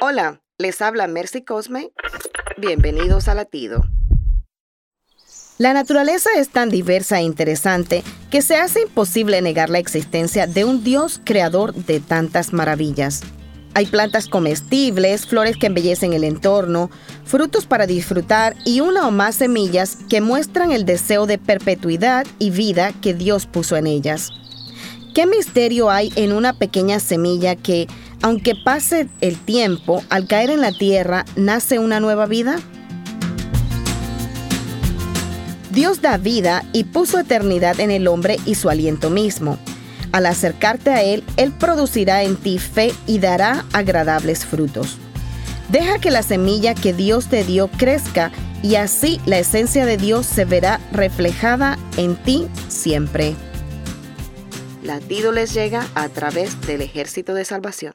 Hola, les habla Mercy Cosme. Bienvenidos a Latido. La naturaleza es tan diversa e interesante que se hace imposible negar la existencia de un Dios creador de tantas maravillas. Hay plantas comestibles, flores que embellecen el entorno, frutos para disfrutar y una o más semillas que muestran el deseo de perpetuidad y vida que Dios puso en ellas. ¿Qué misterio hay en una pequeña semilla que, aunque pase el tiempo, al caer en la tierra, nace una nueva vida? Dios da vida y puso eternidad en el hombre y su aliento mismo. Al acercarte a Él, Él producirá en ti fe y dará agradables frutos. Deja que la semilla que Dios te dio crezca y así la esencia de Dios se verá reflejada en ti siempre. Latido les llega a través del ejército de salvación.